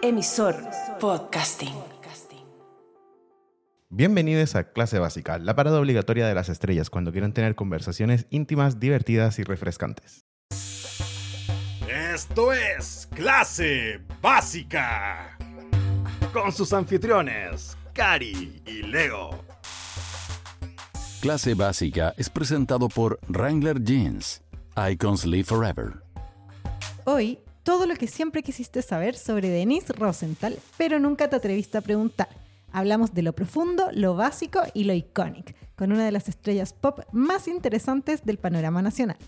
Emisor Podcasting. Bienvenidos a Clase Básica, la parada obligatoria de las estrellas cuando quieren tener conversaciones íntimas, divertidas y refrescantes. Esto es Clase Básica. Con sus anfitriones, Cari y Leo. Clase Básica es presentado por Wrangler Jeans. Icons Live Forever. Hoy, todo lo que siempre quisiste saber sobre Denise Rosenthal, pero nunca te atreviste a preguntar. Hablamos de lo profundo, lo básico y lo icónico, con una de las estrellas pop más interesantes del panorama nacional.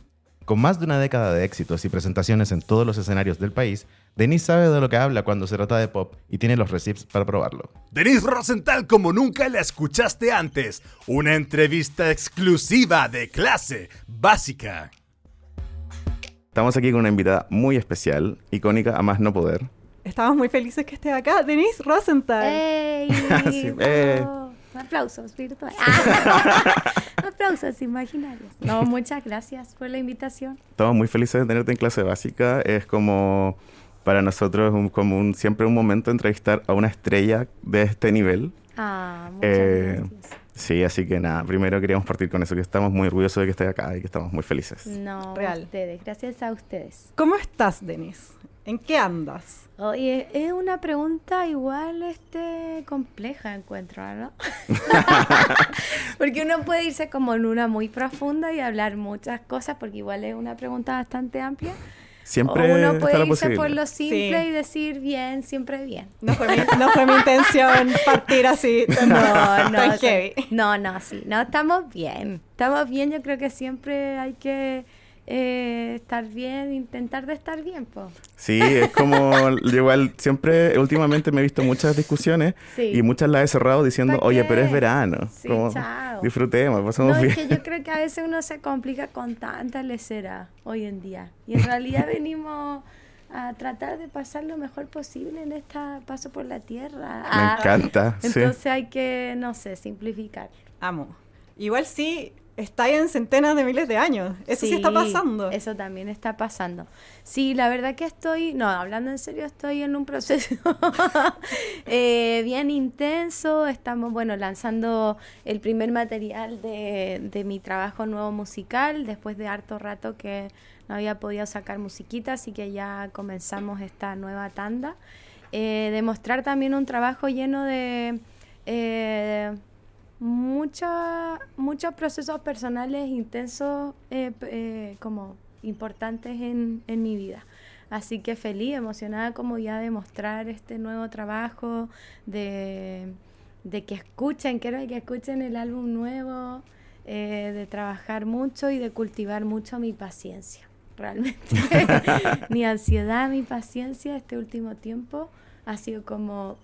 Con más de una década de éxitos y presentaciones en todos los escenarios del país, Denise sabe de lo que habla cuando se trata de pop y tiene los receipts para probarlo. Denise Rosenthal como nunca la escuchaste antes. Una entrevista exclusiva de Clase Básica. Estamos aquí con una invitada muy especial, icónica a más no poder. Estamos muy felices que esté acá, Denise Rosenthal. ¡Ey! Sí, eh. Aplausos virtuales. Aplausos imaginarios. No, muchas gracias por la invitación. Estamos muy felices de tenerte en clase básica. Es como para nosotros un, como un, siempre un momento entrevistar a una estrella de este nivel. Ah, muchas Eh, gracias. Sí, así que nada, primero queríamos partir con eso, que estamos muy orgullosos de que estés acá y que estamos muy felices. No, Real. ustedes, gracias a ustedes. ¿Cómo estás, Denise? ¿En qué andas? Oye, es una pregunta igual este compleja encuentro, ¿no? porque uno puede irse como en una muy profunda y hablar muchas cosas, porque igual es una pregunta bastante amplia. Siempre o uno puede irse por lo simple Sí. y decir bien, siempre bien. No fue mi, no fue mi intención partir así. No, no, no, no, sí, no, estamos bien, estamos bien, yo creo que siempre hay que eh, estar bien, intentar de estar bien, po. Sí, es como, igual siempre, últimamente me he visto muchas discusiones Sí. y muchas las he cerrado diciendo, ¿Pa' oye, pero es verano. Sí, como, chao. disfrutemos, pasamos No, bien. es que yo creo que a veces uno se complica con tanta lecera hoy en día. Y en realidad venimos a tratar de pasar lo mejor posible en este paso por la tierra. Me Ah, encanta, sí. Entonces hay que, no sé, simplificar. Amo. Igual sí, está en centenas de miles de años. Eso sí, está pasando. Eso también está pasando. Sí, la verdad que estoy, no, hablando en serio, estoy en un proceso eh, bien intenso. Estamos, bueno, lanzando el primer material de, de mi trabajo nuevo musical, después de harto rato que no había podido sacar musiquita, así que ya comenzamos esta nueva tanda. Eh, demostrar también un trabajo lleno de... eh, mucha- muchos procesos personales intensos eh, eh, como importantes en, en mi vida. Así que feliz, emocionada como ya de mostrar este nuevo trabajo, de, de que escuchen, quiero que escuchen el álbum nuevo, eh, de trabajar mucho y de cultivar mucho mi paciencia, realmente. mi ansiedad, mi paciencia este último tiempo ha sido como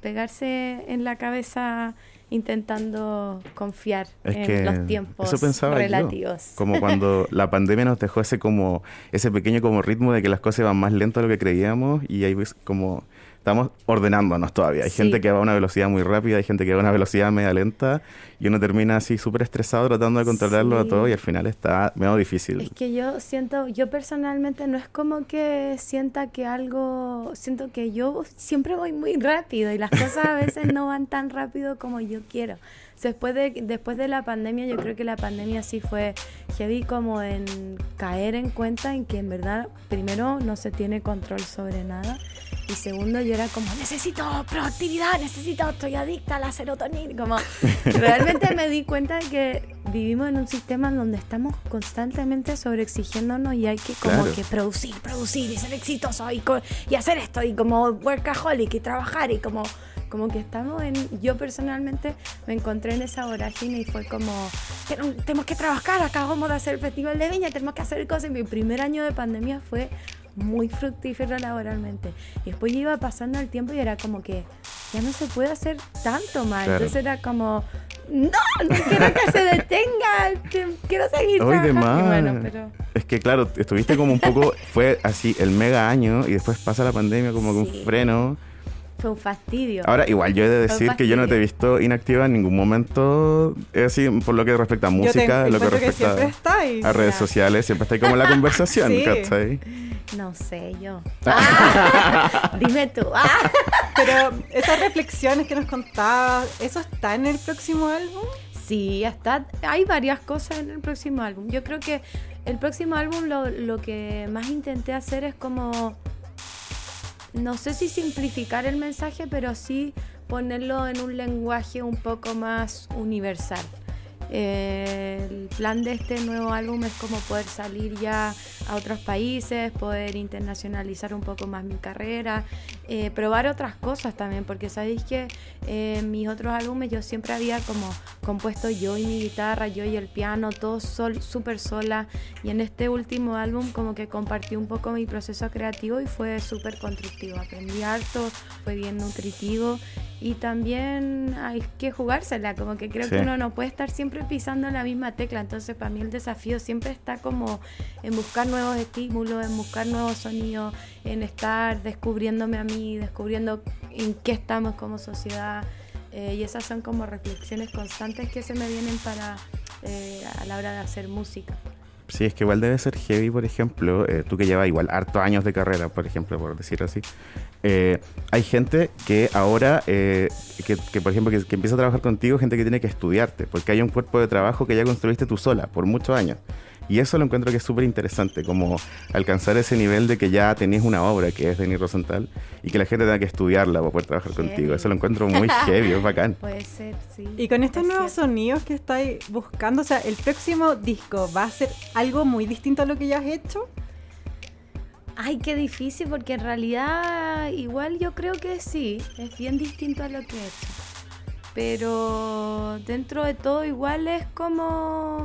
pegarse en la cabeza intentando confiar Es en que los tiempos eso pensaba yo. relativos. Como cuando la pandemia nos dejó ese como ese pequeño como ritmo de que las cosas van más lento de lo que creíamos y ahí ves como estamos ordenándonos todavía. Hay Sí. gente que va a una velocidad muy rápida, hay gente que va a una velocidad media lenta y uno termina así súper estresado tratando de controlarlo a Sí. todo y al final está medio difícil. Es que yo siento, yo personalmente no es como que sienta que algo, siento que yo siempre voy muy rápido y las cosas a veces no van tan rápido como yo quiero. Después de, después de la pandemia, yo creo que la pandemia sí fue heavy como en caer en cuenta en que en verdad, primero, no se tiene control sobre nada. Y segundo, yo era como, necesito proactividad, necesito, estoy adicta a la serotonina. Como, realmente me di cuenta de que vivimos en un sistema donde estamos constantemente sobreexigiéndonos y hay que como Claro. que producir, producir y ser exitoso y, y hacer esto y como workaholic y trabajar y como, como que estamos en, yo personalmente me encontré en esa vorágine y fue como, "Pero tenemos que trabajar, acabamos de hacer el festival de Viña, tenemos que hacer cosas. Mi primer año de pandemia fue muy fructífero laboralmente. Y después iba pasando el tiempo y era como que ya no se puede hacer tanto más. Claro. Entonces era como, no, no quiero que se detenga, quiero seguir Hoy de trabajando". bueno, pero Es que claro, estuviste como un poco, fue así el mega año y después pasa la pandemia como que Sí. un freno. Fue un fastidio. Ahora, igual yo he de decir que yo no te he visto inactiva en ningún momento, eh, así por lo que respecta a música, lo que que respecta ahí. a redes sociales, siempre está ahí como en la conversación, Sí. ¿cachai? No sé, yo. Ah, dime tú. Ah. Pero esas reflexiones que nos contabas, ¿eso está en el próximo álbum? Sí, está, hay varias cosas en el próximo álbum. Yo creo que el próximo álbum lo, lo que más intenté hacer es como, no sé si simplificar el mensaje, pero sí ponerlo en un lenguaje un poco más universal. El plan de este nuevo álbum es como poder salir ya a otros países, poder internacionalizar un poco más mi carrera, eh, probar otras cosas también, porque sabéis que eh, mis otros álbumes yo siempre había como compuesto yo y mi guitarra, yo y el piano, todo sol, súper sola, y en este último álbum como que compartí un poco mi proceso creativo y fue súper constructivo, aprendí harto, fue bien nutritivo. Y también hay que jugársela, como que creo Sí. que uno no puede estar siempre pisando la misma tecla, entonces para mí el desafío siempre está como en buscar nuevos estímulos, en buscar nuevos sonidos, en estar descubriéndome a mí, descubriendo en qué estamos como sociedad, eh, y esas son como reflexiones constantes que se me vienen para eh, a la hora de hacer música. Sí, es que igual debe ser heavy, por ejemplo, eh, tú que llevas igual hartos años de carrera, por ejemplo, por decirlo así. eh, hay gente que ahora, eh, que, que, por ejemplo, que, que empieza a trabajar contigo, gente que tiene que estudiarte, porque hay un cuerpo de trabajo que ya construiste tú sola por muchos años. Y eso lo encuentro que es súper interesante, como alcanzar ese nivel de que ya tenés una obra que es Denis Rosenthal y que la gente tenga que estudiarla para poder trabajar Heavy. contigo. Eso lo encuentro muy heavy, es bacán. Puede ser, sí. Y con estos es nuevos sonidos que estáis buscando, o sea, el próximo disco va a ser algo muy distinto a lo que ya has hecho. Ay, qué difícil, porque en realidad igual yo creo que sí, es bien distinto a lo que he hecho. Pero dentro de todo igual es como...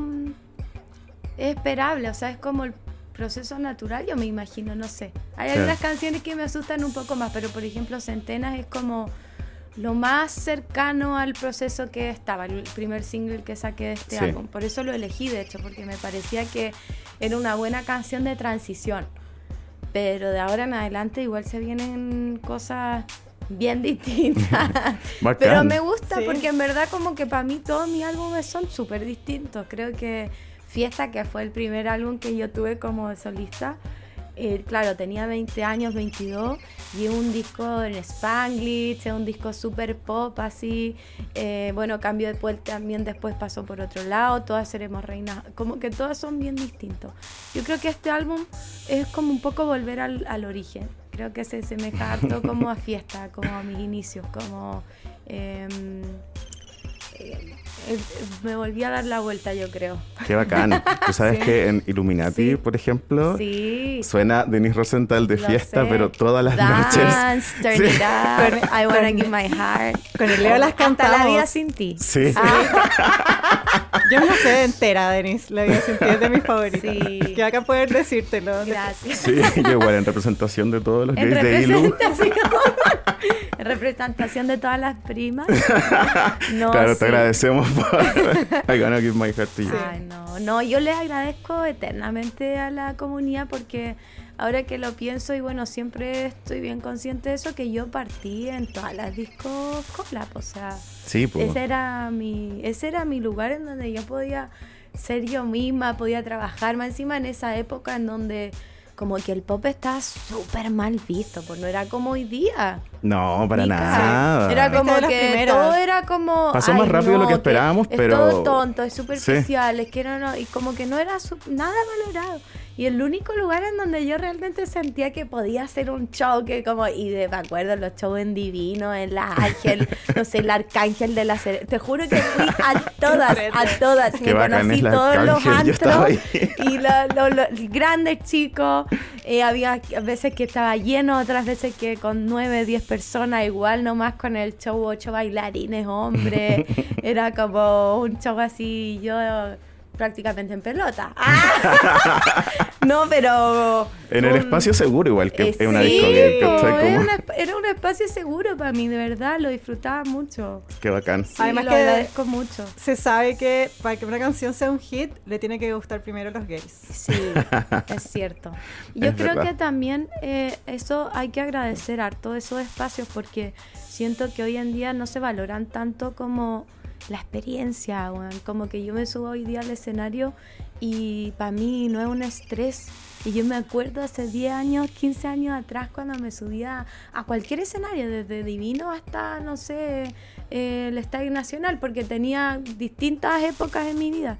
Es esperable, o sea, es como el proceso natural, yo me imagino, no sé. Hay algunas canciones que me asustan un poco más, pero por ejemplo Centenas es como lo más cercano al proceso que estaba, el primer single que saqué de este Sí. álbum. Por eso lo elegí, de hecho, porque me parecía que era una buena canción de transición. Pero de ahora en adelante igual se vienen cosas bien distintas. Pero me gusta Sí. porque en verdad como que para mí todos mis álbumes son súper distintos. Creo que Fiesta, que fue el primer álbum que yo tuve como solista, eh, claro, tenía 20 años, 22, y un disco en Spanglish, un disco súper pop así. eh, bueno, Cambio de Puerta también después pasó por otro lado, todas seremos reinas, como que todas son bien distintos. Yo creo que este álbum es como un poco volver al, al origen. Creo que se asemeja harto como a Fiesta, como a mis inicios, como... em, eh, me volví a dar la vuelta, yo creo. Qué bacán. Tú sabes Sí. que en Illuminati, Sí. por ejemplo, Sí. suena Denis Rosenthal de Lo fiesta, sé. pero todas las noches. Dance, turn Sí. it up, I wanna give my heart. Con el Leo las Hasta la vida sin ti. Sí. Yo me la sé entera, Denis. La vida sin ti es de mis favoritas. Sí. Que acá poder decírtelo. Gracias. Sí, yo igual en representación de todos los gays de Ilu. representación, en representación de todas las primas. No, claro, sí. te agradecemos por I gonna give my heart to you. Ay, no, no, yo les agradezco eternamente a la comunidad porque ahora que lo pienso y bueno, siempre estoy bien consciente de eso, que yo partí en todas las discos collab, o sea, Sí, pues. ese era mi, ese era mi lugar en donde yo podía ser yo misma, podía trabajar más encima en esa época en donde como que el pop estaba súper mal visto, pues no era como hoy día. No, para Ni nada. Era como que primeras. todo era como. Pasó más "Ay, rápido de lo que esperábamos, es pero- todo tonto, es superficial, es que no, no, y como que no era su- nada valorado. Y el único lugar en donde yo realmente sentía que podía hacer un show, que como, y de, me acuerdo, los shows en Divino, en La Ángel, no sé, el Arcángel de la Cere- Te juro que fui a todas, a todas. Qué Me conocí todos los Arcángel, antros y lo- lo- los grandes chicos, eh, había veces que estaba lleno, otras veces que con nueve, diez personas, igual nomás con el show, ocho bailarines, hombres, era como un show así, yo prácticamente en pelota. ¡Ah! no, pero... En el un- espacio seguro, igual que eh, es una sí, disco gay, era, Como- un esp- era un espacio seguro para mí, de verdad, lo disfrutaba mucho. Qué bacán. Sí, Además lo que- agradezco mucho. Se sabe que para que una canción sea un hit, le tiene que gustar primero a los gays. Sí, es cierto. Yo Es creo verdad. que también eh, eso hay que agradecer harto esos espacios porque siento que hoy en día no se valoran tanto como la experiencia, como que yo me subo hoy día al escenario y para mí no es un estrés. Y yo me acuerdo hace 10 años, 15 años atrás, cuando me subía a cualquier escenario, desde Divino hasta, no sé, eh, el Estadio Nacional, porque tenía distintas épocas en mi vida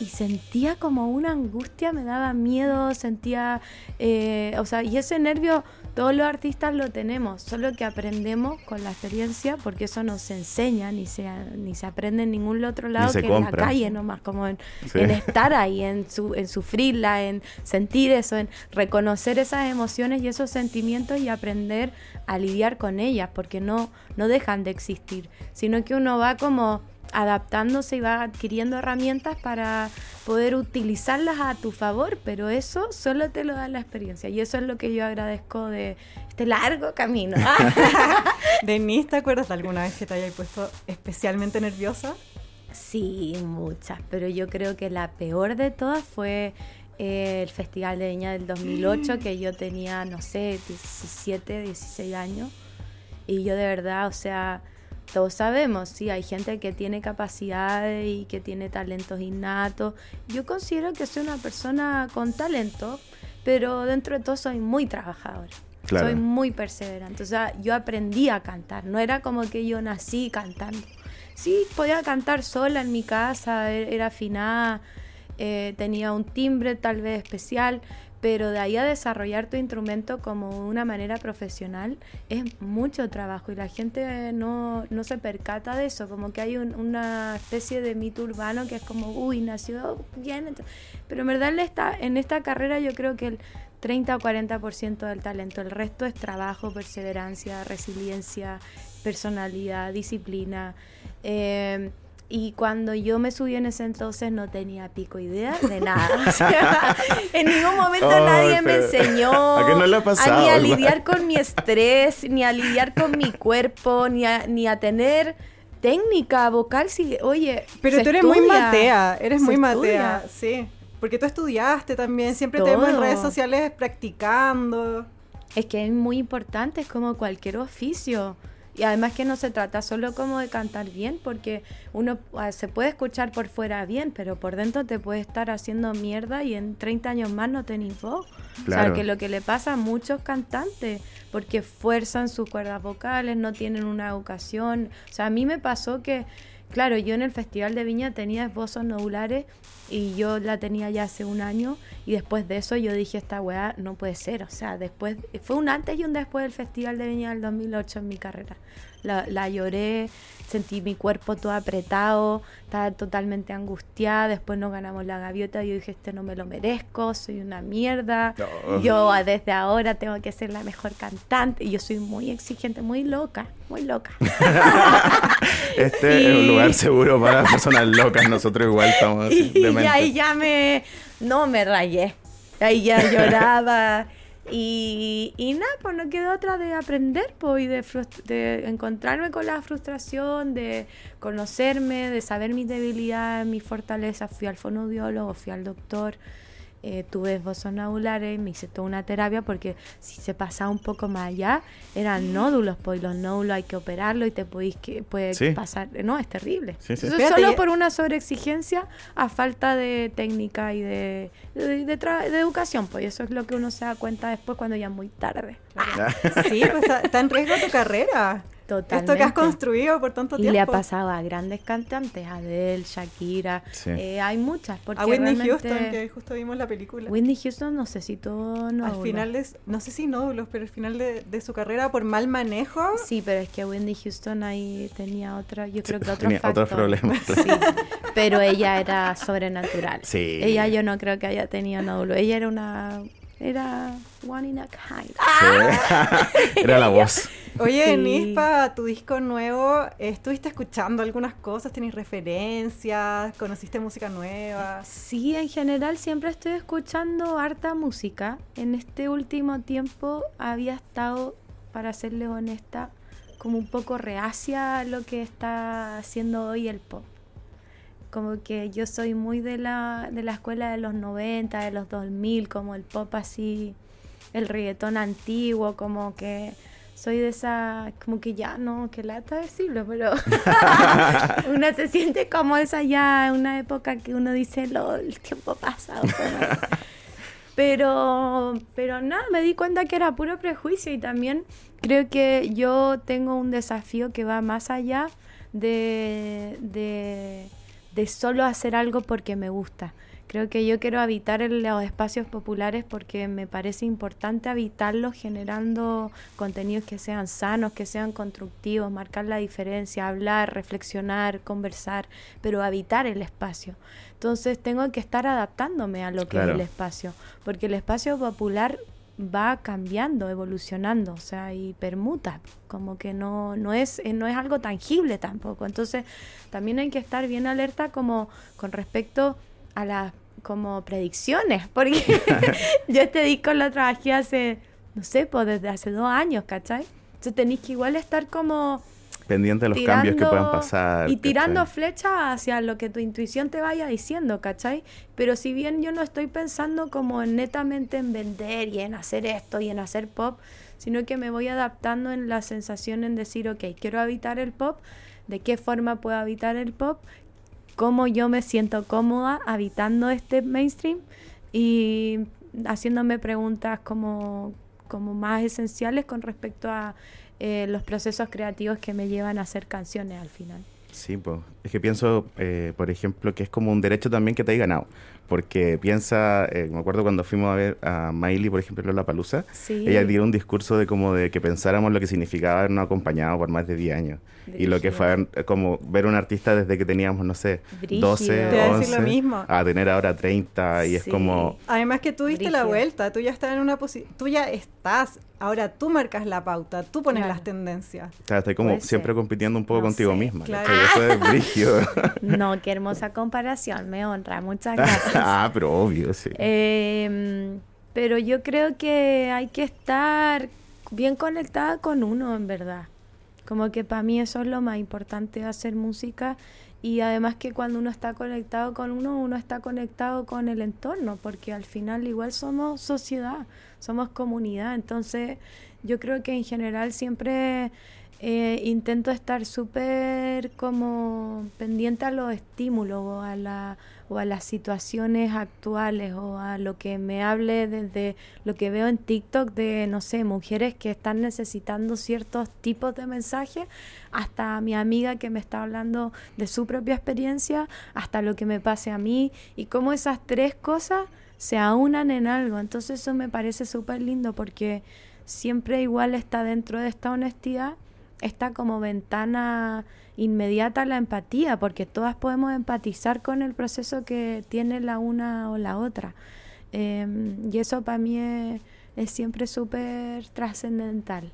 y sentía como una angustia, me daba miedo, sentía, eh, o sea, y ese nervio todos los artistas lo tenemos, solo que aprendemos con la experiencia, porque eso no se enseña, ni se, ni se aprende en ningún otro lado que en la calle nomás, como en, en, estar ahí, en, su, en sufrirla, en sentir eso, en reconocer esas emociones y esos sentimientos y aprender a lidiar con ellas, porque no, no dejan de existir, sino que uno va como adaptándose y va adquiriendo herramientas para poder utilizarlas a tu favor, pero eso solo te lo da la experiencia y eso es lo que yo agradezco de este largo camino. Denise, ¿te acuerdas de alguna vez que te hayas puesto especialmente nerviosa? Sí, muchas, pero yo creo que la peor de todas fue eh, el Festival de Viña del 2008, que yo tenía, no sé, 17, 16 años. Y yo de verdad, o sea, todos sabemos, sí, hay gente que tiene capacidades y que tiene talentos innatos. Yo considero que soy una persona con talento, pero dentro de todo soy muy trabajadora. Soy muy perseverante. O sea, yo aprendí a cantar. No era como que yo nací cantando. Sí, podía cantar sola en mi casa, e-, era afinada, eh, tenía un timbre tal vez especial, pero de ahí a desarrollar tu instrumento como una manera profesional es mucho trabajo y la gente no, no se percata de eso, como que hay una especie de mito urbano que es como, uy, nació bien, pero en verdad en esta carrera yo creo que el 30 o 40% del talento, el resto es trabajo, perseverancia, resiliencia, personalidad, disciplina. Eh, y cuando yo me subí en ese entonces no tenía pico idea de nada. en ningún momento nadie me enseñó ¿A, no le ha pasado, a ni a lidiar con mi estrés, ni a lidiar con mi cuerpo, ni a, ni a tener técnica vocal. Si, oye, pero tú eres muy matea, eres muy matea, sí. Porque tú estudiaste también, siempre te vemos en redes sociales practicando. Es que es muy importante, es como cualquier oficio. Y además que no se trata solo como de cantar bien, porque uno ah, se puede escuchar por fuera bien, pero por dentro te puede estar haciendo mierda y en 30 años más no tenés voz. O sea, que lo que le pasa a muchos cantantes, porque fuerzan sus cuerdas vocales, no tienen una educación. O sea, a mí me pasó que, claro, yo en el Festival de Viña tenía esbozos nodulares y yo la tenía ya hace un año y después de eso yo dije, esta weá no puede ser, o sea, después, fue un antes y un después del Festival de Viña del 2008 en mi carrera. La, la, lloré, sentí mi cuerpo todo apretado, estaba totalmente angustiada, después nos ganamos la gaviota y yo dije, este no me lo merezco, soy una mierda, yo desde ahora tengo que ser la mejor cantante, y yo soy muy exigente, muy loca, muy loca. este es un lugar seguro para personas locas, nosotros igual estamos así, Y ahí ya me, no me rayé, ahí ya lloraba. Y, y nada, pues no quedó otra de aprender pues, y de, de, encontrarme con la frustración, de conocerme, de saber mis debilidades, mis fortalezas. Fui al fonoaudiólogo, fui al doctor eh, tuve esbozos nodulares, me hice toda una terapia porque si se pasaba un poco más allá, eran nódulos, pues los nódulos hay que operarlo y te podéis que puede pasar, no, es terrible. solo por una sobreexigencia a falta de técnica y de, de, de, educación, pues eso es lo que uno se da cuenta después cuando ya es muy tarde. sí, pues está en riesgo tu carrera. Esto que has construido por tanto tiempo. Y le ha pasado a grandes cantantes, Adele, Shakira, eh, hay muchas. a Whitney Houston, que justo vimos la película. Whitney Houston necesitó nódulos. Al final, de, no sé si nódulos, pero al final de, su carrera por mal manejo. Sí, pero es que Whitney Houston ahí tenía otra, yo creo que otros otros problemas. Sí, pero ella era sobrenatural. Sí. Ella yo no creo que haya tenido nódulos. Ella era una era one in a kind. Era la voz. Oye, sí. Nispa, tu disco nuevo, ¿estuviste escuchando algunas cosas? ¿Tenés referencias? ¿Conociste música nueva? Sí, en general siempre estoy escuchando harta música. En este último tiempo había estado, para serle honesta, como un poco reacia a lo que está haciendo hoy el pop como que yo soy muy de la, de la escuela de los 90, de los 2000, como el pop así, el reggaetón antiguo, como que soy de esa, como que ya no, que lata decirlo, pero una se siente como esa ya, una época que uno dice, lo, el tiempo pasado. Pero, pero nada, me di cuenta que era puro prejuicio y también creo que yo tengo un desafío que va más allá de, de, de solo hacer algo porque me gusta. Creo que yo quiero habitar en los espacios populares porque me parece importante habitarlos generando contenidos que sean sanos, que sean constructivos, marcar la diferencia, hablar, reflexionar, conversar, pero habitar el espacio. Entonces tengo que estar adaptándome a lo que es Claro. el espacio, porque el espacio popular va cambiando, evolucionando, o sea, y permuta, como que no, no, es, eh, no es algo tangible tampoco. Entonces, también hay que estar bien alerta como con respecto a las como predicciones, porque yo este disco lo trabajé hace, no sé, pues desde hace dos años, ¿cachai? Entonces tenéis que igual estar como Pendiente de los cambios que puedan pasar. Y tirando ¿cachai? flechas hacia lo que tu intuición te vaya diciendo, ¿cachai? Pero si bien yo no estoy pensando como en netamente en vender y en hacer esto y en hacer pop, sino que me voy adaptando en la sensación en decir, ok, quiero habitar el pop, ¿de qué forma puedo habitar el pop? ¿Cómo yo me siento cómoda habitando este mainstream? Y haciéndome preguntas como, como más esenciales con respecto a eh, los procesos creativos que me llevan a hacer canciones al final. Sí, pues. Es que pienso, eh, por ejemplo, que es como un derecho también que te hay ganado. Porque piensa, eh, me acuerdo cuando fuimos a ver a Miley, por ejemplo, en La Palusa, Sí. ella dio un discurso de como de que pensáramos lo que significaba habernos acompañado por más de 10 años. Y lo que Brígido. fue eh, como ver un artista desde que teníamos, no sé, Brígido. 12, Te iba a decir 11, lo mismo. a tener ahora 30 y es Sí. como... Además que tú diste la Brígido. vuelta, tú ya estás en una posición, tú ya estás, ahora tú marcas la pauta, tú pones Claro. las tendencias. O sea, estoy como Puede siempre ser. compitiendo un poco No contigo sé, misma. claro. ¿cachai? Eso es brígido. No, qué hermosa comparación, me honra, muchas gracias. ah, pero obvio, sí. Eh, pero yo creo que hay que estar bien conectada con uno, en verdad. Como que para mí eso es lo más importante de hacer música y además que cuando uno está conectado con uno, uno está conectado con el entorno, porque al final igual somos sociedad, somos comunidad. Entonces yo creo que en general siempre eh, intento estar súper como pendiente a los estímulos o a, la, o a las situaciones actuales o a lo que me hable desde lo que veo en TikTok de, no sé, mujeres que están necesitando ciertos tipos de mensajes, hasta mi amiga que me está hablando de su propia experiencia, hasta lo que me pase a mí y cómo esas tres cosas se aunan en algo. Entonces eso me parece súper lindo porque siempre igual está dentro de esta honestidad esta como ventana inmediata a la empatía, porque todas podemos empatizar con el proceso que tiene la una o la otra. Eh, y eso para mí es, es siempre súper trascendental.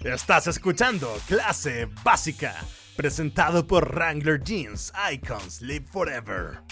Estás escuchando Clase Básica, presentado por Wrangler Jeans, Icons Live Forever.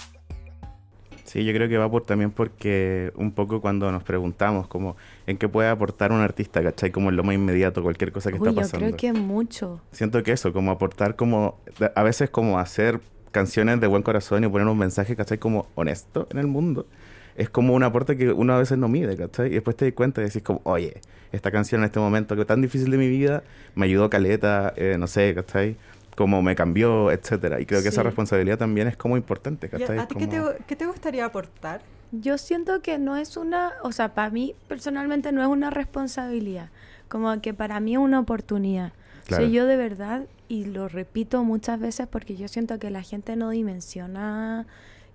Sí, yo creo que va por también porque un poco cuando nos preguntamos como en qué puede aportar un artista, ¿cachai? Como en lo más inmediato, cualquier cosa que Uy, está yo pasando. creo que mucho. Siento que eso, como aportar como, a veces como hacer canciones de buen corazón y poner un mensaje, ¿cachai? Como honesto en el mundo. Es como un aporte que uno a veces no mide, ¿cachai? Y después te das cuenta y decís como, oye, esta canción en este momento que tan difícil de mi vida, me ayudó caleta, eh, no sé, ¿cachai? Como me cambió, etcétera. Y creo que esa responsabilidad también es como importante, ¿Y ¿cachai? a, a ti qué, Como- te, qué te gustaría aportar? Yo siento que no es una, o sea, para mí personalmente no es una responsabilidad, como que para mí es una oportunidad. Claro. Soy yo de verdad, y lo repito muchas veces porque yo siento que la gente no dimensiona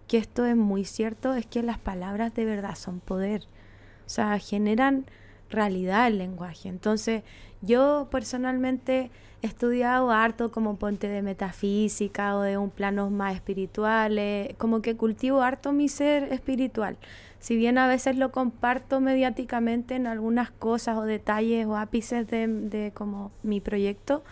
que esto es muy cierto, es que las palabras de verdad son poder. O sea, generan realidad el lenguaje. Entonces, yo personalmente he estudiado harto como ponte de metafísica o de un planos más espirituales, como que cultivo harto mi ser espiritual. Si bien a veces lo comparto mediáticamente en algunas cosas o detalles o ápices de, de como mi proyecto,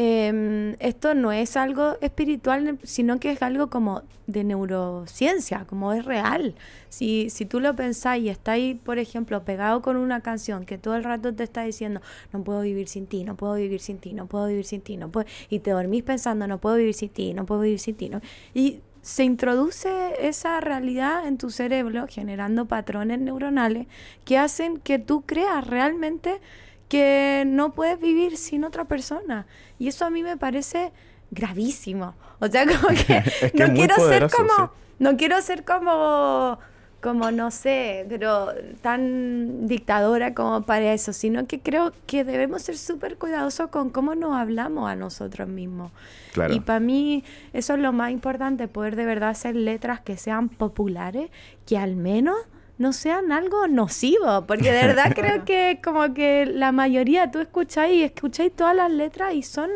eh, esto no es algo espiritual, sino que es algo como de neurociencia, como es real. Si, si tú lo pensás y estás por ejemplo, pegado con una canción que todo el rato te está diciendo, no puedo vivir sin ti, no puedo vivir sin ti, no puedo vivir sin ti, no puedo... y te dormís pensando, no puedo vivir sin ti, no puedo vivir sin ti, no... y se introduce esa realidad en tu cerebro generando patrones neuronales que hacen que tú creas realmente que no puedes vivir sin otra persona. Y eso a mí me parece gravísimo. O sea, como que Es que no quiero ser como sí. no quiero ser como como no sé, pero tan dictadora como para eso, sino que creo que debemos ser súper cuidadosos con cómo nos hablamos a nosotros mismos. Claro. Y para mí eso es lo más importante, poder de verdad hacer letras que sean populares, que al menos no sean algo nocivo, porque de verdad creo que como que la mayoría tú escucháis y escucháis todas las letras y son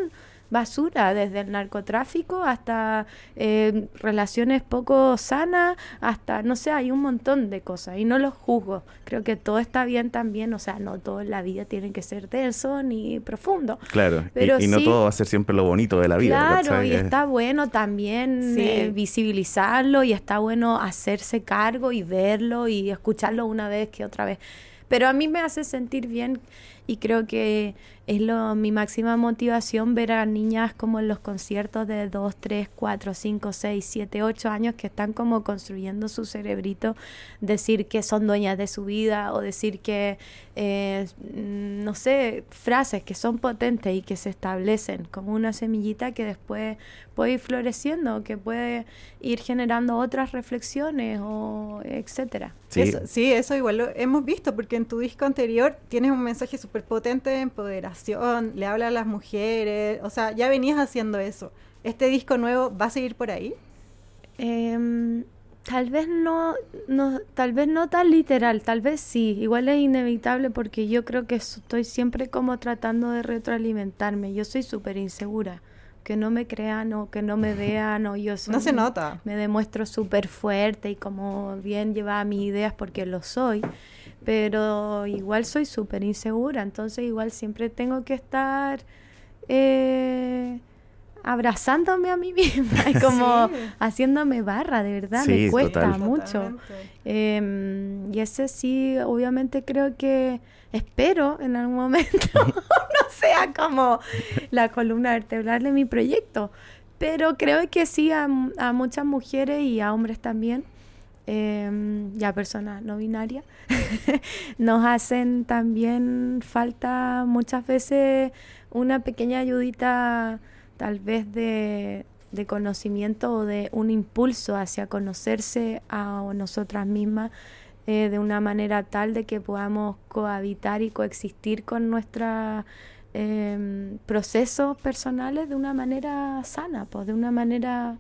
basura, desde el narcotráfico hasta eh, relaciones poco sanas, hasta, no sé, hay un montón de cosas y no los juzgo. Creo que todo está bien también, o sea, no todo en la vida tiene que ser denso ni profundo. Claro, y- Pero y, no sí- todo va a ser siempre lo bonito de la vida. Claro, ¿cachai? y Es- está bueno también Sí. eh, visibilizarlo y está bueno hacerse cargo y verlo y escucharlo una vez que otra vez. Pero a mí me hace sentir bien y creo que es lo, mi máxima motivación ver a niñas como en los conciertos de 2, 3, 4, 5, 6, 7, 8 años que están como construyendo su cerebrito, decir que son dueñas de su vida o decir que, eh, mm, no sé, frases que son potentes y que se establecen como una semillita que después puede ir floreciendo, que puede ir generando otras reflexiones o etcétera. Sí. Eso, sí, eso igual lo hemos visto, porque en tu disco anterior tienes un mensaje súper potente de empoderación, le habla a las mujeres, o sea, ya venías haciendo eso. ¿Este disco nuevo va a seguir por ahí? Em, tal vez no, no, tal vez no tan literal, tal vez sí. Igual es inevitable porque yo creo que estoy siempre como tratando de retroalimentarme. Yo soy súper insegura. Que no me crean o que no me vean o yo soy, No se nota. me demuestro súper fuerte y como bien llevada mis ideas porque lo soy, pero igual soy súper insegura, entonces igual siempre tengo que estar eh, abrazándome a mí misma y como Sí. haciéndome barra, de verdad, Sí, me cuesta total. mucho. Em, y ese sí, obviamente creo que espero en algún momento no sea como la columna vertebral de mi proyecto, pero creo que sí a muchas mujeres y a hombres también, em, y a personas no binarias, nos hacen también falta muchas veces una pequeña ayudita tal vez de, de conocimiento o de un impulso hacia conocerse a nosotras mismas eh, de una manera tal de que podamos cohabitar y coexistir con nuestros procesos personales de una manera sana, pues de una manera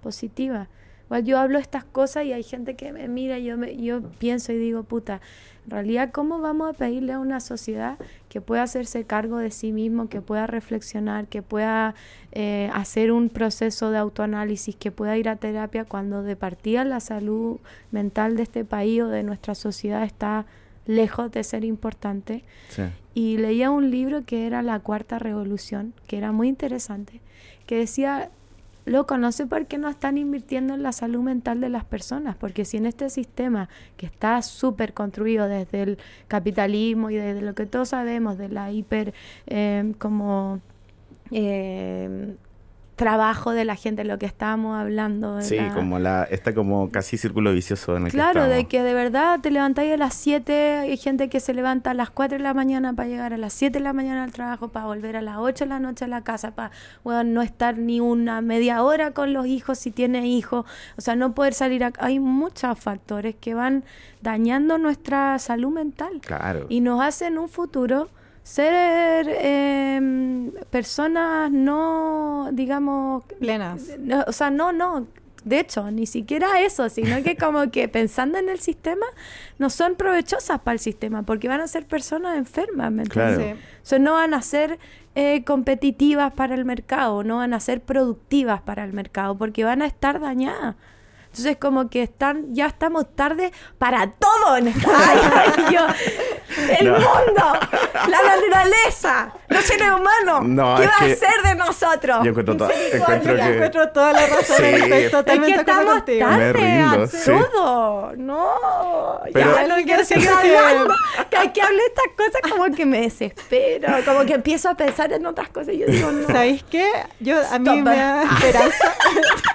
positiva. Igual yo hablo estas cosas y hay gente que me mira y yo, me, yo pienso y digo, puta, en realidad, ¿cómo vamos a pedirle a una sociedad que pueda hacerse cargo de sí mismo, que pueda reflexionar, que pueda eh, hacer un proceso de autoanálisis, que pueda ir a terapia cuando de partida la salud mental de este país o de nuestra sociedad está lejos de ser importante? Sí. y leía un libro que era La Cuarta Revolución, que era muy interesante, que decía, loco, no sé por qué no están invirtiendo en la salud mental de las personas, porque si en este sistema que está súper construido desde el capitalismo y desde lo que todos sabemos, de la hiper, eh, como... eh, trabajo de la gente, lo que estábamos hablando. de Sí, la- como la, está como casi círculo vicioso en el Claro, que de que de verdad te levantáis a las 7, hay gente que se levanta a las 4 de la mañana para llegar a las 7 de la mañana al trabajo, para volver a las 8 de la noche a la casa, para bueno, no estar ni una media hora con los hijos si tiene hijos, o sea, no poder salir a... Hay muchos factores que van dañando nuestra salud mental Claro. y nos hacen un futuro ser em, personas no, digamos, Plenas. no, o sea, no, no. De hecho, ni siquiera eso, sino que como que pensando en el sistema, no son provechosas para el sistema, porque van a ser personas enfermas, ¿me entiendes? Claro. Sí. O sea, no van a ser eh, competitivas para el mercado, no van a ser productivas para el mercado, porque van a estar dañadas. Entonces, como que están, ya estamos tarde para todo en esta área. Yo, el No. mundo, la naturaleza, los seres humanos, No, ¿qué va a hacer de nosotros? Yo encuentro, to- Misericordia. encuentro que... Encuentro toda la razón, Sí. estoy Es que estamos contigo. tarde Me rindo, a sí. todo. No, Pero- ya no quiero seguir siento que- hablando. Cada que hablo estas cosas como que me desespero, como que empiezo a pensar en otras cosas y yo digo, no. ¿Sabéis qué? Yo, a mí Stop. me da esperanza.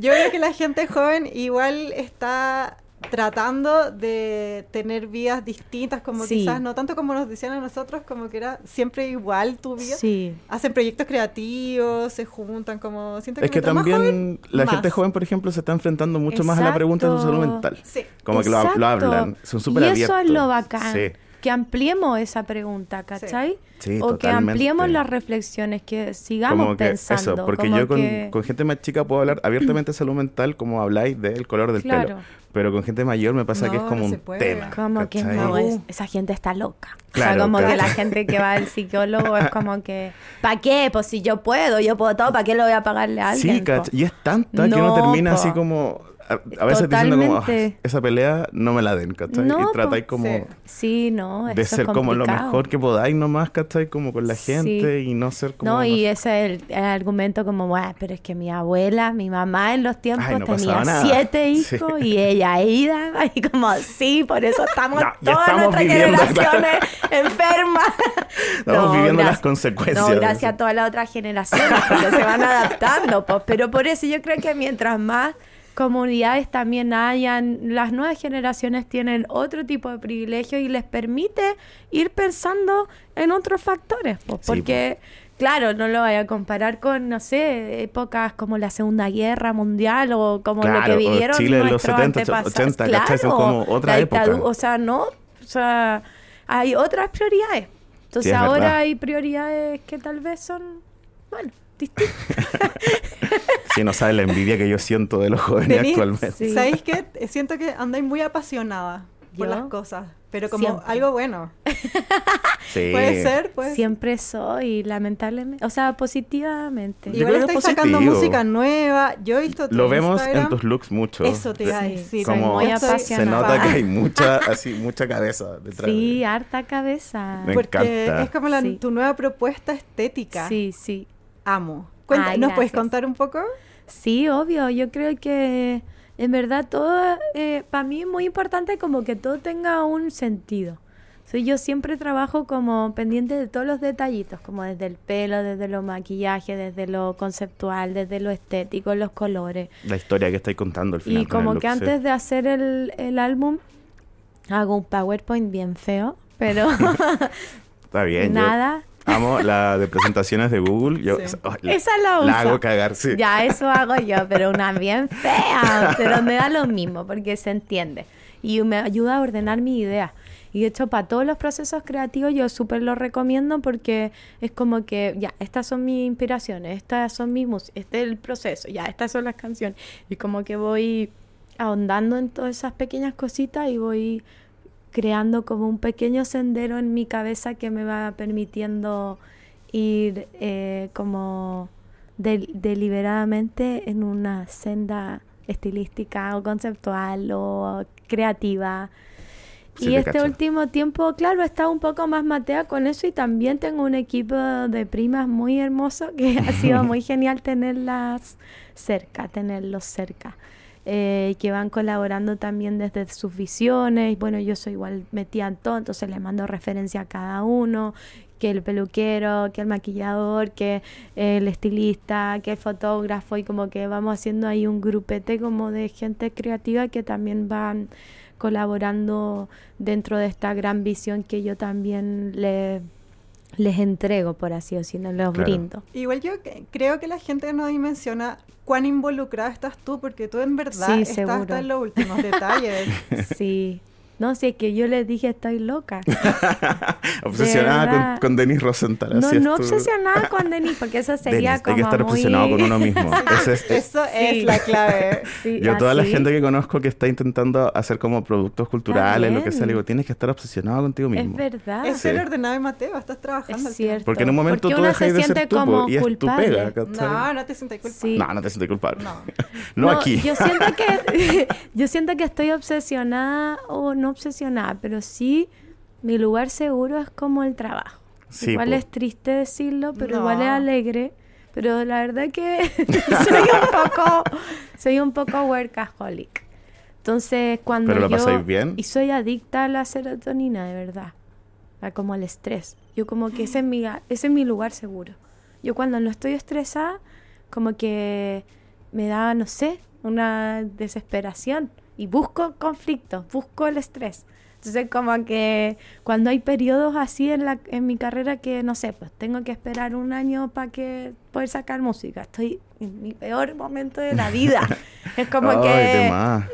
Yo creo que la gente joven igual está tratando de tener vidas distintas, como Sí. quizás no tanto como nos decían a nosotros, como que era siempre igual tu vida. Sí. Hacen proyectos creativos, se juntan, como siento que, Es que más joven, también la más. gente joven, por ejemplo, se está enfrentando mucho más a la pregunta de su salud Exacto. mental. Sí. Como que lo, lo Exacto. hablan, son súper Y abiertos. eso es lo bacán. Sí. Que ampliemos esa pregunta, ¿cachai? Sí, o que ampliemos las reflexiones, que sigamos Como que pensando. eso, porque como yo con, que- con gente más chica puedo hablar abiertamente de salud mental, como habláis del color del Claro. pelo. Pero con gente mayor me pasa que es como no un puede. tema. Como que no, es- esa gente está loca. o Claro, sea, como claro. que la gente que va al psicólogo es como que, ¿para qué? Pues si yo puedo, yo puedo todo, ¿para qué lo voy a pagarle a alguien? Sí? ¿cachai? Y es tanta que uno No, termina po. así como. A, a veces diciendo como, "Ah, esa pelea no me la den, ¿cachai? No, y tratáis po. como Sí. Sí, no, de ser como lo mejor que podáis nomás, ¿cachai? Como con la Sí. gente y no ser como. No, y ese es el, el argumento como, bueno, pero es que mi abuela, mi mamá en los tiempos Ay, no tenía pasaba nada". siete Sí. hijos y ella ida, y como, sí, por eso estamos todas estamos nuestras viviendo, generaciones enfermas. Estamos viviendo las consecuencias No, gracias a todas las otras generaciones, porque se van adaptando, pues. Pero por eso yo creo que mientras más comunidades también hayan, las nuevas generaciones tienen otro tipo de privilegios y les permite ir pensando en otros factores, pues, Sí, porque claro, no lo vaya a comparar con, no sé, épocas como la Segunda Guerra Mundial o como lo Claro, que o vivieron Chile de los nuestros 70, antepasados. 80, ¿cachai? Son Claro, como otra época. O sea, no, o sea, hay otras prioridades. Entonces Sí, ahora verdad. hay prioridades que tal vez son, bueno, Si no sabes la envidia que yo siento de los jóvenes Denise, actualmente. Sí. ¿Sabéis qué? Siento que andáis muy apasionada por ¿Yo? las cosas, pero como Siempre. algo bueno. Sí. Puede ser, pues. Siempre soy, lamentablemente, o sea, positivamente. Igual creo que estáis es sacando positivo. música nueva. Yo he visto tu Lo vemos Instagram. en tus looks mucho. Eso te iba a decir. Como muy se nota que hay mucha, así, mucha cabeza detrás. Sí, de- harta cabeza. Me Porque encanta. es como la- Sí. tu nueva propuesta estética. Sí, sí. Amo. Cuenta- Ay, ¿Nos puedes contar un poco? Sí, obvio. Yo creo que en verdad todo, para mí es muy importante como que todo tenga un sentido. O sea, yo siempre trabajo como pendiente de todos los detallitos, como desde el pelo, desde lo maquillaje, desde lo conceptual, desde lo estético, los colores. La historia que estáis contando al final. Y como que sí. antes de hacer el, el álbum, hago un PowerPoint bien feo, pero Está bien. yo nada. Amo la de presentaciones de Google. Yo, Sí. oh, la, Esa la uso. la hago cagar, sí. Ya, eso hago yo, pero una bien fea. Pero me da lo mismo porque se entiende. Y me ayuda a ordenar mi idea. Y de hecho, para todos los procesos creativos, yo súper lo recomiendo porque es como que, ya, estas son mis inspiraciones, estas son mis músicas, este es el proceso, ya, estas son las canciones. Y como que voy ahondando en todas esas pequeñas cositas y voy creando como un pequeño sendero en mi cabeza que me va permitiendo ir eh, como del- deliberadamente en una senda estilística o conceptual o creativa. Sí, y te este cacho. último tiempo, claro, he estado un poco más matea con eso y también tengo un equipo de primas muy hermoso que ha sido muy genial tenerlas cerca, tenerlos cerca. Eh, que van colaborando también desde sus visiones. Bueno, yo soy igual metida en todo, entonces le mando referencia a cada uno, que el peluquero, que el maquillador, que el estilista, que el fotógrafo, y como que vamos haciendo ahí un grupete como de gente creativa que también van colaborando dentro de esta gran visión que yo también le- les entrego, por así decirlo, les Claro. brindo. Igual yo que- creo que la gente no dimensiona cuán involucrada estás tú, porque tú en verdad Sí, estás seguro. hasta en los últimos detalles. Sí. No, si es que yo les dije estoy loca. Obsesionada con, con Denis Rosenthal. No, así es no obsesionada con Denis, porque eso sería Denis, como hay que estar muy... obsesionado con uno mismo. Ese es- es- Eso Sí. es la clave. Sí, yo toda la gente que conozco que está intentando hacer como productos culturales, lo que sea, le digo, tienes que estar obsesionado contigo Es mismo. verdad. Es ser Sí. ordenado y Mateo, estás trabajando. Es cierto. Porque en un momento Porque tú dejas se de ser tú como y es tu culpable. pega. ¿cachai? No, no te sientas culpable. Sí. No, no te sientes culpable. No. No, aquí. Yo siento que yo siento que estoy obsesionada o no obsesionada, pero sí mi lugar seguro es como el trabajo. Sí, igual po. es triste decirlo, pero No. igual es alegre. Pero la verdad que soy un poco, soy un poco workaholic. Entonces cuando ¿Pero lo yo pasáis bien? y soy adicta a la serotonina de verdad, a como al estrés. Yo como que ese es mi ese es mi lugar seguro. Yo cuando no estoy estresada, como que me da, no sé, una desesperación. Y busco conflictos, busco el estrés. Entonces, como que cuando hay periodos así en, la, en mi carrera que, no sé, pues tengo que esperar un año para que poder sacar música. Estoy en mi peor momento de la vida. es como Ay, que ayuda.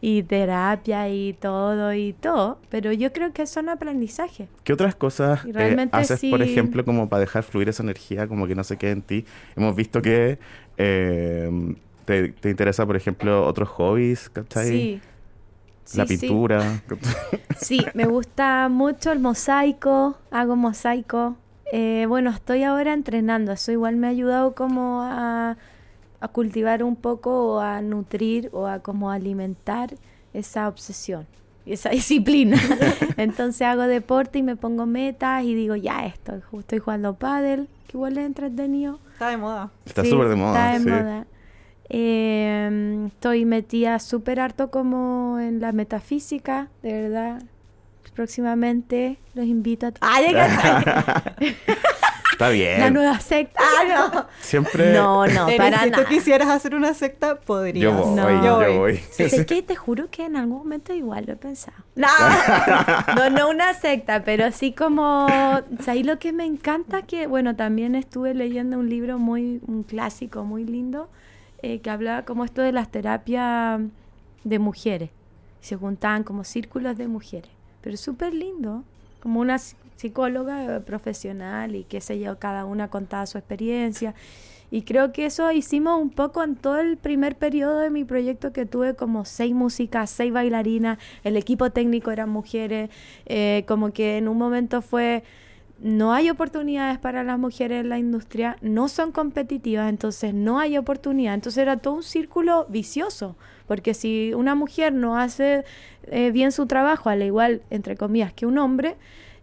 Y terapia y todo y todo. Pero yo creo que son aprendizajes. ¿Qué otras cosas eh, haces, por sí. ejemplo, como para dejar fluir esa energía, como que no se quede en ti? Hemos visto que eh, te, te interesa, por ejemplo, otros hobbies, ¿cachai? Sí. La Sí, pintura. Sí, me gusta mucho el mosaico, hago mosaico. Eh, bueno, estoy ahora entrenando, eso igual me ha ayudado como a, a cultivar un poco o a nutrir o a como alimentar esa obsesión y esa disciplina. Entonces hago deporte y me pongo metas y digo, ya esto, estoy jugando pádel, que igual es entretenido. Está de moda. Está Sí, súper de moda. Está de sí. moda. Eh, estoy metida súper harto como en la metafísica, de verdad. Próximamente los invito a... ¡Ah, ya que- Está bien. La nueva secta. ¡Ah, Siempre. no! No, no, Pero para si nada. tú quisieras hacer una secta, podrías. Yo voy, No. yo voy. Es que te juro que en algún momento igual lo he pensado. No, no, no una secta, pero sí como... ¿Sabes lo que me encanta? Que, bueno, también estuve leyendo un libro muy, un clásico muy lindo, eh, que hablaba como esto de las terapias de mujeres. Se juntaban como círculos de mujeres. Pero súper lindo, como una psi- psicóloga profesional y qué sé yo, cada una contaba su experiencia. Y creo que eso hicimos un poco en todo el primer periodo de mi proyecto que tuve como seis músicas, seis bailarinas, el equipo técnico eran mujeres, eh, como que en un momento fue, no hay oportunidades para las mujeres en la industria, no son competitivas, entonces no hay oportunidad. Entonces era todo un círculo vicioso, porque si una mujer no hace eh, bien su trabajo, al igual, entre comillas, que un hombre,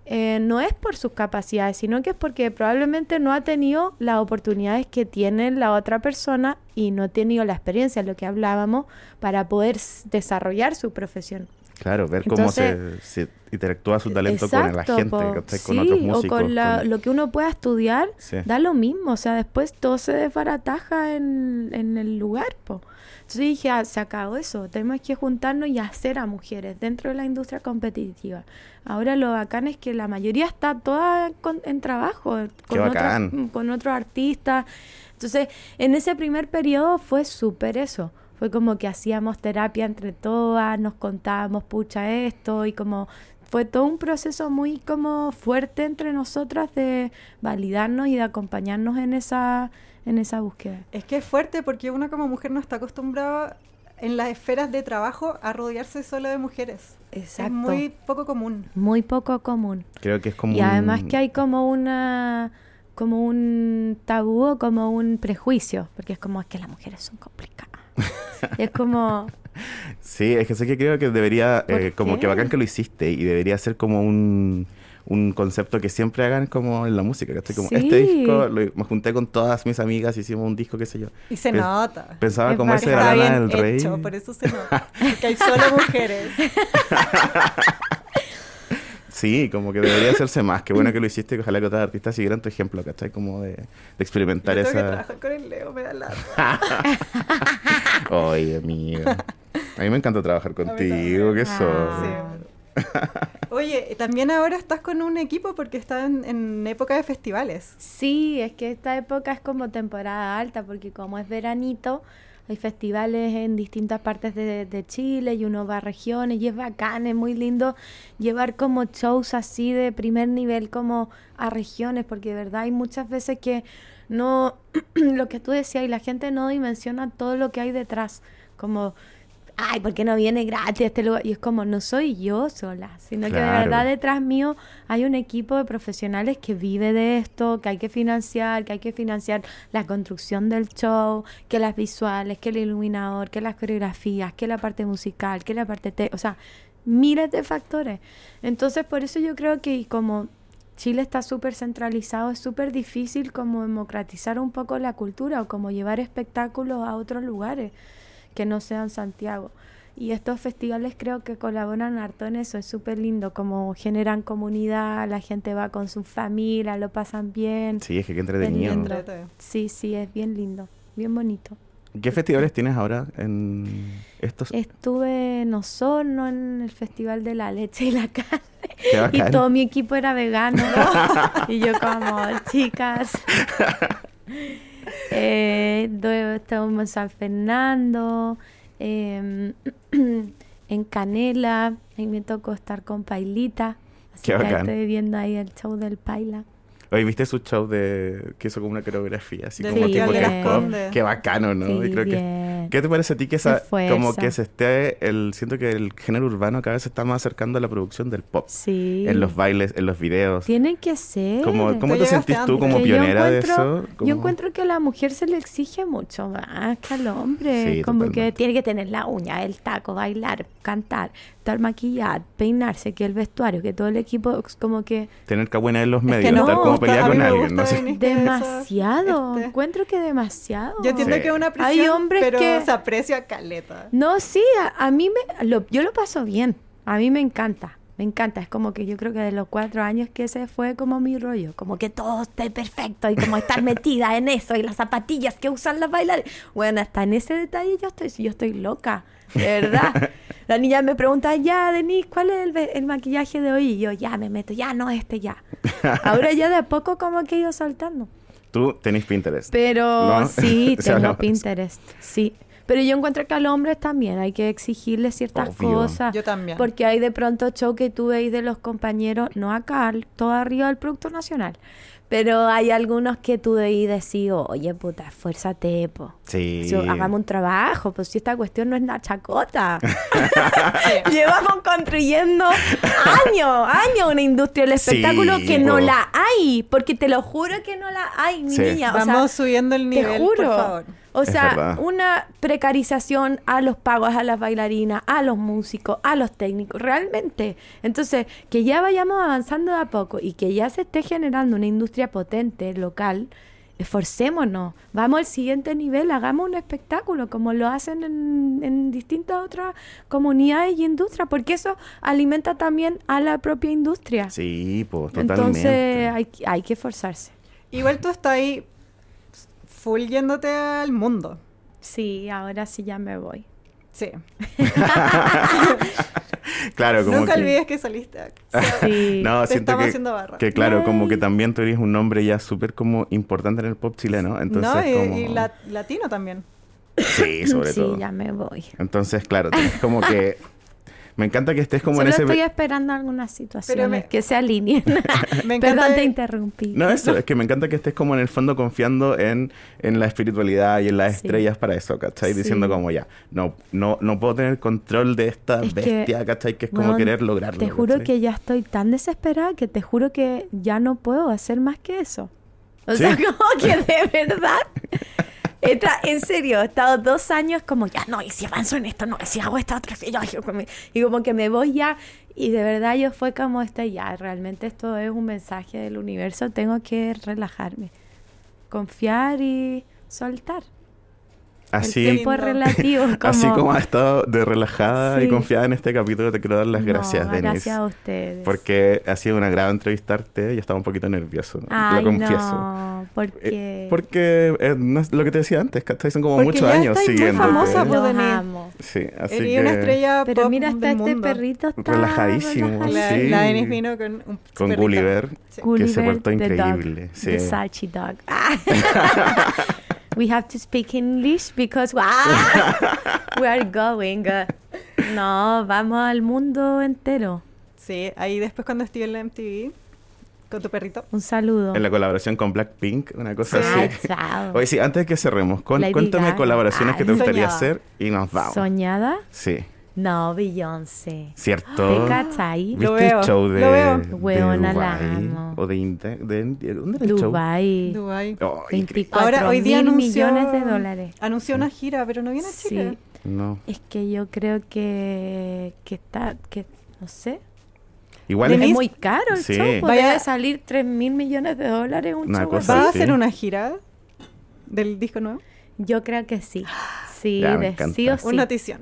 eh, no es por sus capacidades, sino que es porque probablemente no ha tenido las oportunidades que tiene la otra persona y no ha tenido la experiencia, lo que hablábamos, para poder desarrollar su profesión. Claro, ver cómo Entonces- se, se interactúa su talento con la gente, con Sí, otros músicos. o con, la- con- lo que uno pueda estudiar, Sí. da lo mismo, o sea, después todo se desbarataja en, en el lugar, po. Entonces dije, ah, se acabó eso, tenemos que juntarnos y hacer a mujeres dentro de la industria competitiva. Ahora lo bacán es que la mayoría está toda con- en trabajo, con, otros- bacán. con otros artistas. Entonces, en ese primer periodo fue súper eso. Fue como que hacíamos terapia entre todas, nos contábamos, pucha, esto, y como fue todo un proceso muy como fuerte entre nosotras de validarnos y de acompañarnos en esa, en esa búsqueda. Es que es fuerte porque uno como mujer no está acostumbrado en las esferas de trabajo a rodearse solo de mujeres. Exacto. Es muy poco común. Muy poco común. Creo que es como Y además que hay como una como un tabú o como un prejuicio, porque es como es que las mujeres son complicadas. Y es como Sí, es que sé que creo que debería, ¿Por eh, como qué? que bacán que lo hiciste y debería ser como un, un concepto que siempre hagan como en la música, ¿cachai? Como Sí. este disco, lo- me junté con todas mis amigas, hicimos un disco, qué sé yo. Y se Pe- nota. Pensaba Es como ese Lana del Rey. hecho, por eso se nota. Porque hay solo mujeres. Sí, como que debería hacerse más. Qué bueno que lo hiciste, que ojalá que otras artistas siguieran tu ejemplo, ¿cachai? Como de, de experimentar Yo tengo que esa... trabajar con el Leo, me da lata. Oye, amiga. A mí me encanta trabajar contigo, ¿qué Ah. sos? Oye, también ahora estás con un equipo porque estás en, en época de festivales. Sí, es que esta época es como temporada alta, porque como es veranito, hay festivales en distintas partes de, Chile y uno va a regiones y es bacán, es muy lindo llevar como shows así de primer nivel como a regiones, porque de verdad hay muchas veces que no, lo que tú decías, y la gente no dimensiona todo lo que hay detrás, como... Ay, ¿por qué no viene gratis a este lugar? Y es como, no soy yo sola, sino que de verdad detrás mío hay un equipo de profesionales que vive de esto, que hay que financiar, que hay que financiar la construcción del show, que las visuales, que el iluminador, que las coreografías, que la parte musical, que la parte te, o sea, miles de factores. Entonces, por eso yo creo que como Chile está súper centralizado, es súper difícil como democratizar un poco la cultura o como llevar espectáculos a otros lugares que no sean Santiago. Y estos festivales creo que colaboran harto en eso, es súper lindo, como generan comunidad, la gente va con su familia, lo pasan bien. Sí, es que qué entretenido. Sí, sí, es bien lindo, bien bonito. ¿Qué festivales tienes ahora en estos? Estuve en Osorno en el Festival de la Leche y la Carne. Y todo mi equipo era vegano. y yo como, chicas. Eh, estuvimos en San Fernando, eh, en Canela. Ahí me tocó estar con Pailita. Así Qué que bacán. estoy viendo ahí el show del Paila. Hoy viste su show de que hizo como una coreografía, así como Festival tipo que pop. Qué bacano, ¿no? Sí, Y creo que. ¿Qué te parece a ti que esa, como que se esté el siento que el género urbano cada vez se está más acercando a la producción del pop Sí. en los bailes, en los videos. Tienen que ser. ¿Cómo, cómo te llegaste sentís tú como Que pionera de eso? Yo encuentro que a la mujer se le exige mucho más que al hombre. Sí, como que tiene que tener la uña, el taco, bailar, cantar, estar maquillada, peinarse, que el vestuario, que todo el equipo, como que tener cabuena en los Es medios, que no, estar como gusta- peleada a mí con alguien, no sé. Demasiado. este- Encuentro que demasiado. Yo entiendo Sí. que es una Hay presión, hombres pero que- se aprecia caleta. No, sí, a, a mí me, lo- yo lo paso bien. A mí me encanta. Me encanta. Es como que yo creo que de los cuatro años que ese fue como mi rollo. Como que todo esté perfecto y como estar metida en eso y las zapatillas que usan las bailarines. Bueno, hasta en ese detalle yo estoy, yo estoy loca. De verdad. La niña me pregunta, ya, Denise, ¿cuál es el, el maquillaje de hoy? Y yo, ya, me meto, ya, no, este, ya. Ahora ya de a poco como que he ido soltando. Tú tenés Pinterest. Pero ¿No? sí, tengo eso. Pinterest, sí. Pero yo encuentro que a los hombres también hay que exigirles ciertas Obvio. cosas. Yo también. Porque hay de pronto show que tú veis de los compañeros, no acá, al- todo arriba del Producto Nacional. Pero hay algunos que tú veis y decís, oye, puta, esfuérzate, po. Sí. Yo- hagamos un trabajo, pues si esta cuestión no es una chacota. Llevamos construyendo años, años una industria del espectáculo Sí, que no la hay, porque te lo juro que no la hay, mi Sí. niña. O sea, Vamos subiendo el nivel, te juro. por favor. O Es sea, verdad. una precarización a los pagos, a las bailarinas, a los músicos, a los técnicos, realmente. Entonces, que ya vayamos avanzando de a poco y que ya se esté generando una industria potente, local, esforcémonos, vamos al siguiente nivel, hagamos un espectáculo como lo hacen en, en distintas otras comunidades y industrias, porque eso alimenta también a la propia industria. Sí, pues totalmente. Entonces, hay, que- hay que esforzarse. Igual tú estás ahí full yéndote al mundo. Sí, ahora sí ya me voy. Sí. Claro, como Nunca que... olvides que saliste. Sí. No, Te siento estamos que, haciendo barra. que claro, como que Yay. también tú eres un hombre ya súper como importante en el pop chileno. Entonces, no, y, como... y la- latino también. Sí, sobre sí, todo. ya me voy. Entonces, claro, tienes como que... Me encanta que estés como Solo en ese... estoy esperando algunas situaciones me- que se alineen. Me encanta Perdón, te interrumpí. No, eso, es que me encanta que estés como en el fondo confiando en, en la espiritualidad y en las Sí. estrellas para eso, ¿cachai? Sí. Diciendo como ya, no, no, no puedo tener control de esta Es que, bestia, ¿cachai? Que es como querer lograrlo. Te juro ¿cachai? que ya estoy tan desesperada que te juro que ya no puedo hacer más que eso. O Sí. sea, como que de verdad. He tra- en serio, he estado dos años como, ya no, y si avanzo en esto, no, y si hago esta otra, y, yo como- y como que me voy ya, y de verdad yo fue como este, ya, realmente esto es un mensaje del universo, tengo que relajarme, confiar y soltar. Así, El tiempo es Lindo. relativo. Como, así como has estado de relajada y confiada en este capítulo, te quiero dar las No, gracias, Denise. Gracias a ustedes. Porque ha sido una gran entrevistarte y estaba un poquito nervioso, Ay, lo confieso. no. Eh, porque eh, no es lo que te decía antes, ¿cachai? Son como Porque muchos ya años siguiendo. famosa, Los pues, amo. Sí, así Eres que una estrella Pero pop mira, hasta del este mundo. perrito está Relajadísimo, relajadísimo. La, Sí. la Denise vino con un con perrito. Gulliver, Sí. que se portó the dog, increíble. Sí. The Sachi dog. we have to speak English because wow, we are going. uh, no, vamos al mundo entero. Sí, ahí después cuando estuve en la MTV con tu perrito. Un saludo. En la colaboración con Blackpink, una cosa Ah, así. chao. Oye, sí, antes de que cerremos, con- Lady cuéntame Gaga. colaboraciones que te Ay. gustaría hacer y nos vamos. ¿Soñada? Sí, No, Beyoncé. ¿cierto? ¿Te cachai? ¿Viste Lo veo, el show de, lo veo. de Weona, la Dubái? amo. ¿O de de India? ¿Dónde era el show? Dubai. Dubai. Oh, increíble. 24 Ahora, hoy día mil anunció, millones de dólares. Anunció una gira, pero no viene a Chile. Sí. No. Es que yo creo que, que está, que no sé, Igual es es muy caro el Sí. show. Vaya- Debe salir 3 mil millones de dólares un Una show cosa. ¿Va a hacer una gira del disco nuevo? Yo creo que sí. Sí, Ya, me de- sí o sí. Una notición.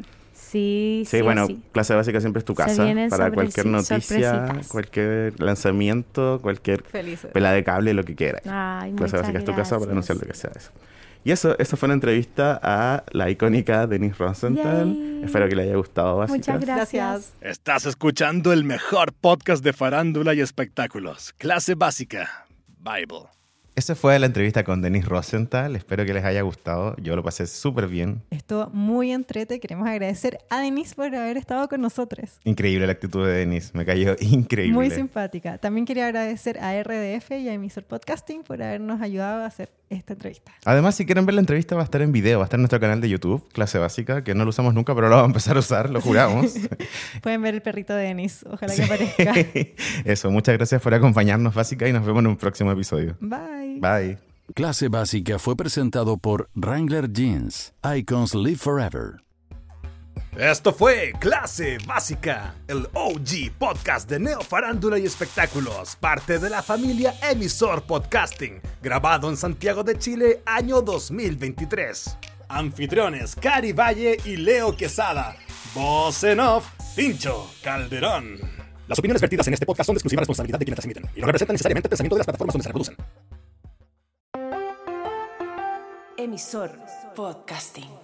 Sí, Sí, sí, bueno, sí. clase básica siempre es tu casa para cualquier noticia, cualquier lanzamiento, cualquier Feliz. pela de cable, lo que quieras. Ay, clase básica es tu casa para gracias. anunciar lo que sea eso. Y eso, eso fue una entrevista a la icónica Denise Rosenthal. Yay. Espero que le haya gustado, Básica. Muchas gracias. Gracias. Estás escuchando el mejor podcast de farándula y espectáculos. Clase básica. Bible. Esa fue la entrevista con Denise Rosenthal. Espero que les haya gustado. Yo lo pasé súper bien. Estuvo muy entrete. Queremos agradecer a Denise por haber estado con nosotros. Increíble la actitud de Denise. Me cayó increíble. Muy simpática. También quería agradecer a RDF y a Emisor Podcasting por habernos ayudado a hacer esta entrevista. Además, si quieren ver la entrevista, va a estar en video. Va a estar en nuestro canal de YouTube, Clase Básica, que no lo usamos nunca, pero lo vamos a empezar a usar, lo juramos. Pueden ver el perrito de Denise. Ojalá que aparezca. Eso, muchas gracias por acompañarnos, Básica, y nos vemos en un próximo episodio. Bye. Bye. Clase Básica fue presentado por Wrangler Jeans. Icons Live Forever. Esto fue Clase Básica, el OG podcast de Neo Farándula y Espectáculos, parte de la familia Emisor Podcasting, grabado en Santiago de Chile, año 2023. Anfitriones Cari Valle y Leo Quesada. Voz en off, Pincho Calderón. Las opiniones vertidas en este podcast son de exclusiva responsabilidad de quienes transmiten y no representan necesariamente el pensamiento de las plataformas donde se reproducen. Emisor Podcasting.